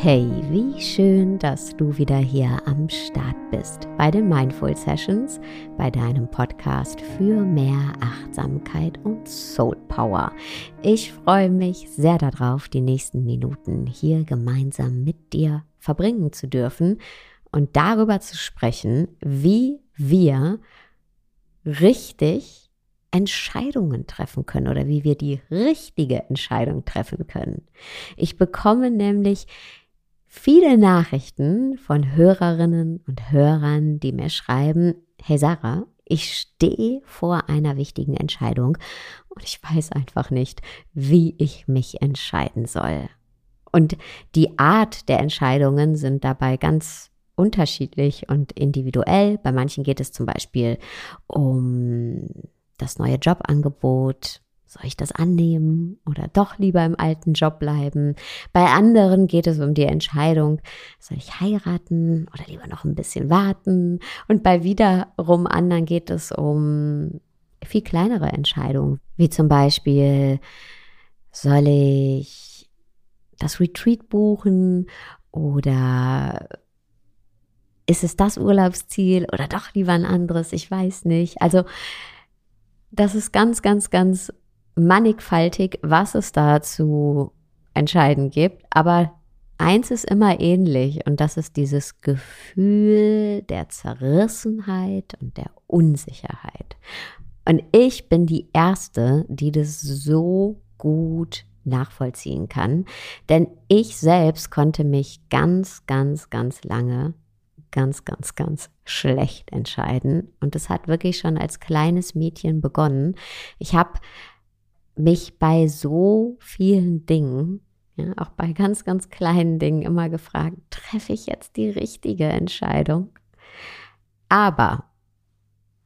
Wie schön, dass du wieder hier am Start bist bei den Mindful Sessions, bei deinem Podcast für mehr Achtsamkeit und Soul Power. Ich freue mich sehr darauf, die nächsten Minuten hier gemeinsam mit dir verbringen zu dürfen und darüber zu sprechen, wie wir richtig Entscheidungen treffen können oder wie wir die richtige Entscheidung treffen können. Ich bekomme nämlich viele Nachrichten von Hörerinnen und Hörern, die mir schreiben, hey Sarah, ich stehe vor einer wichtigen Entscheidung und ich weiß einfach nicht, wie ich mich entscheiden soll. Und die Art der Entscheidungen sind dabei ganz unterschiedlich und individuell. Bei manchen geht es zum Beispiel um das neue Jobangebot, soll ich das annehmen oder doch lieber im alten Job bleiben? Bei anderen geht es um die Entscheidung, soll ich heiraten oder lieber noch ein bisschen warten? Und bei wiederum anderen geht es um viel kleinere Entscheidungen, wie zum Beispiel, soll ich das Retreat buchen oder ist es das Urlaubsziel oder doch lieber ein anderes? Ich weiß nicht. Also, das ist ganz, ganz, ganz mannigfaltig, was es da zu entscheiden gibt, aber eins ist immer ähnlich und das ist dieses Gefühl der Zerrissenheit und der Unsicherheit. Und ich bin die Erste, die das so gut nachvollziehen kann, denn ich selbst konnte mich ganz, ganz, ganz lange ganz, ganz, ganz schlecht entscheiden. Und es hat wirklich schon als kleines Mädchen begonnen. Ich habe mich bei so vielen Dingen, ja, auch bei ganz, ganz kleinen Dingen immer gefragt, treffe ich jetzt die richtige Entscheidung? Aber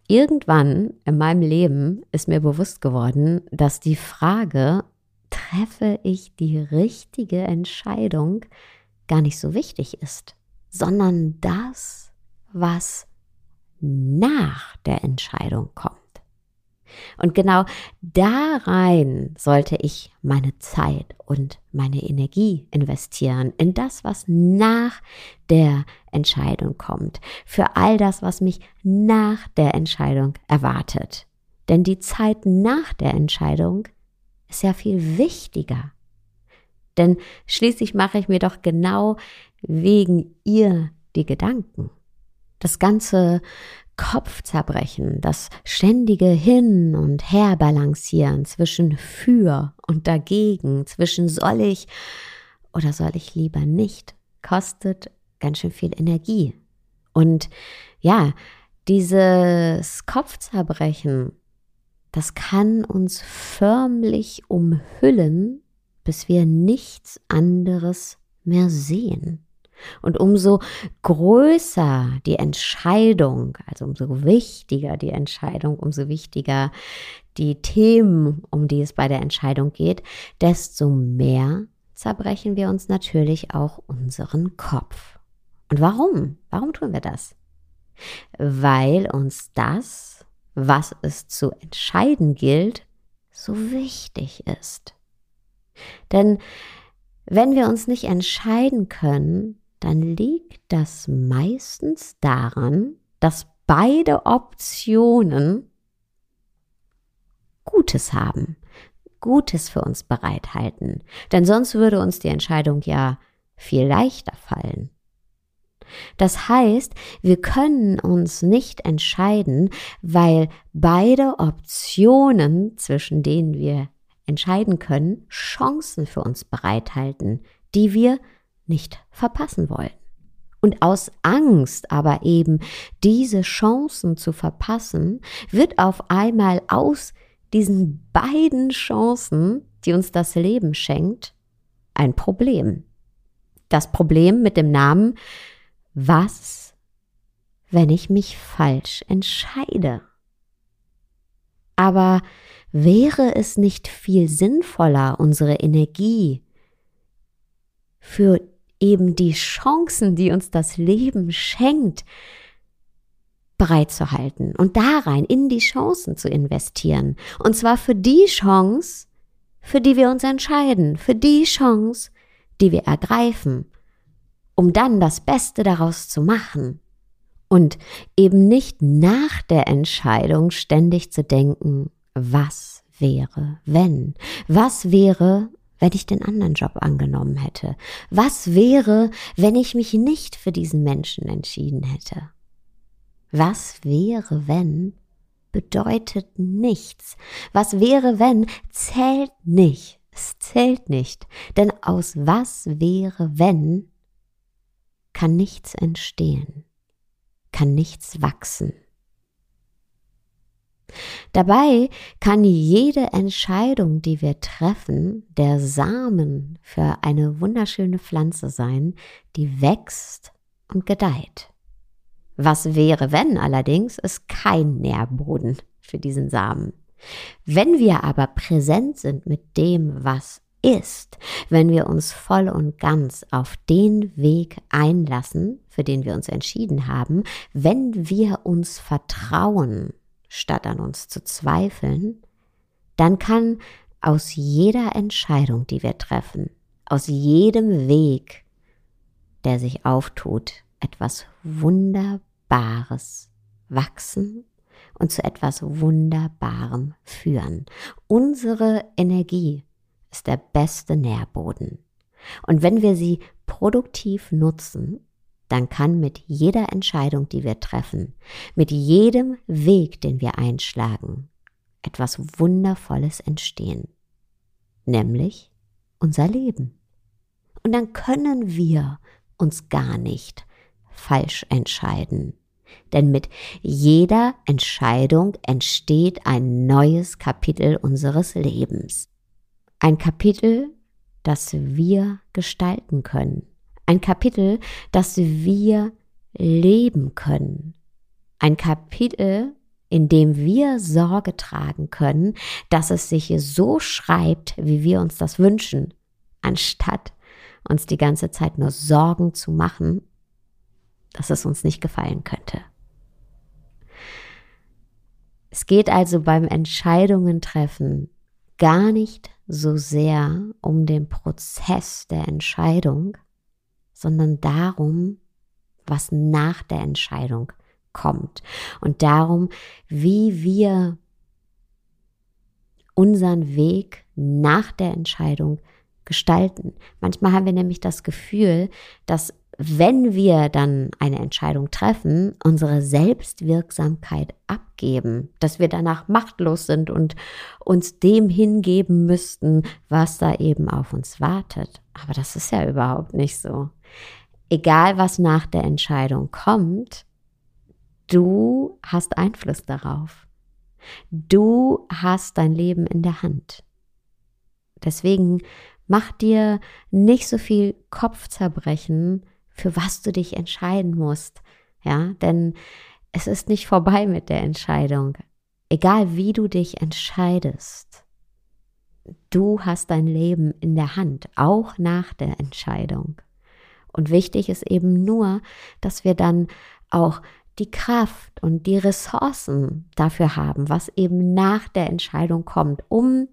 irgendwann in meinem Leben ist mir bewusst geworden, dass die Frage, treffe ich die richtige Entscheidung, gar nicht so wichtig ist, sondern das, was nach der Entscheidung kommt. Und genau da rein sollte ich meine Zeit und meine Energie investieren, in das, was nach der Entscheidung kommt, für all das, was mich nach der Entscheidung erwartet. Denn die Zeit nach der Entscheidung ist ja viel wichtiger. Denn schließlich mache ich mir doch genau wegen ihr die Gedanken. Das ganze Kopfzerbrechen, das ständige Hin und Her balancieren zwischen für und dagegen, zwischen soll ich oder soll ich lieber nicht, kostet ganz schön viel Energie. Und ja, dieses Kopfzerbrechen, das kann uns förmlich umhüllen, bis wir nichts anderes mehr sehen. Und umso größer die Entscheidung, also umso wichtiger die Entscheidung, umso wichtiger die Themen, um die es bei der Entscheidung geht, desto mehr zerbrechen wir uns natürlich auch unseren Kopf. Und warum? Warum tun wir das? Weil uns das, was es zu entscheiden gilt, so wichtig ist. Denn wenn wir uns nicht entscheiden können, dann liegt das meistens daran, dass beide Optionen Gutes haben, Gutes für uns bereithalten. Denn sonst würde uns die Entscheidung ja viel leichter fallen. Das heißt, wir können uns nicht entscheiden, weil beide Optionen, zwischen denen wir entscheiden können, Chancen für uns bereithalten, die wir nicht verpassen wollen. Und aus Angst aber eben diese Chancen zu verpassen, wird auf einmal aus diesen beiden Chancen, die uns das Leben schenkt, ein Problem. Das Problem mit dem Namen, was, wenn ich mich falsch entscheide? Aber wäre es nicht viel sinnvoller, unsere Energie für eben die Chancen, die uns das Leben schenkt, bereitzuhalten und da rein in die Chancen zu investieren. Und zwar für die Chance, für die wir uns entscheiden, für die Chance, die wir ergreifen. um dann das Beste daraus zu machen und eben nicht nach der Entscheidung ständig zu denken, was wäre, wenn, was wäre, wenn ich den anderen Job angenommen hätte, was wäre, wenn ich mich nicht für diesen Menschen entschieden hätte. Was wäre, wenn bedeutet nichts. Was wäre, wenn zählt nicht. Es zählt nicht. Denn aus was wäre, wenn kann nichts entstehen, kann nichts wachsen. Dabei kann jede Entscheidung, die wir treffen, der Samen für eine wunderschöne Pflanze sein, die wächst und gedeiht. Was wäre, wenn allerdings es kein Nährboden für diesen Samen? Wenn wir aber präsent sind mit dem, was ist, wenn wir uns voll und ganz auf den Weg einlassen, für den wir uns entschieden haben, wenn wir uns vertrauen, statt an uns zu zweifeln, dann kann aus jeder Entscheidung, die wir treffen, aus jedem Weg, der sich auftut, etwas Wunderbares wachsen und zu etwas Wunderbarem führen. Unsere Energie ist der beste Nährboden. Und wenn wir sie produktiv nutzen, dann kann mit jeder Entscheidung, die wir treffen, mit jedem Weg, den wir einschlagen, etwas Wundervolles entstehen. Nämlich unser Leben. Und dann können wir uns gar nicht falsch entscheiden. Denn mit jeder Entscheidung entsteht ein neues Kapitel unseres Lebens. Ein Kapitel, das wir gestalten können. Ein Kapitel, das wir leben können. Ein Kapitel, in dem wir Sorge tragen können, dass es sich so schreibt, wie wir uns das wünschen, anstatt uns die ganze Zeit nur Sorgen zu machen, dass es uns nicht gefallen könnte. Es geht also beim Entscheidungen treffen gar nicht so sehr um den Prozess der Entscheidung, sondern darum, was nach der Entscheidung kommt. Und darum, wie wir unseren Weg nach der Entscheidung gestalten. Manchmal haben wir nämlich das Gefühl, dass wenn wir dann eine Entscheidung treffen, unsere Selbstwirksamkeit abgeben, dass wir danach machtlos sind und uns dem hingeben müssten, was da eben auf uns wartet. Aber das ist ja überhaupt nicht so. Egal, was nach der Entscheidung kommt, du hast Einfluss darauf. Du hast dein Leben in der Hand. Deswegen mach dir nicht so viel Kopfzerbrechen, für was du dich entscheiden musst. Ja, denn es ist nicht vorbei mit der Entscheidung. Egal wie du dich entscheidest, du hast dein Leben in der Hand, auch nach der Entscheidung. Und wichtig ist eben nur, dass wir dann auch die Kraft und die Ressourcen dafür haben, was eben nach der Entscheidung kommt, um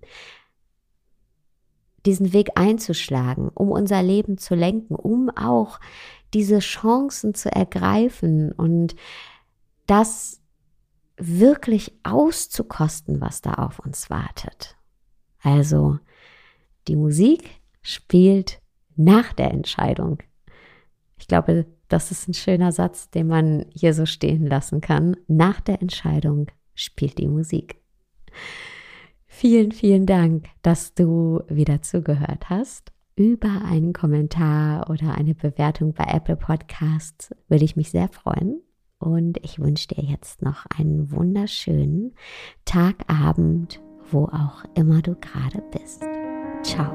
diesen Weg einzuschlagen, um unser Leben zu lenken, um auch diese Chancen zu ergreifen und das wirklich auszukosten, was da auf uns wartet. Also die Musik spielt nach der Entscheidung. Ich glaube, das ist ein schöner Satz, den man hier so stehen lassen kann. Nach der Entscheidung spielt die Musik. Vielen, vielen Dank, dass du wieder zugehört hast. Über einen Kommentar oder eine Bewertung bei Apple Podcasts würde ich mich sehr freuen. Und ich wünsche dir jetzt noch einen wunderschönen Tag, Abend, wo auch immer du gerade bist. Ciao.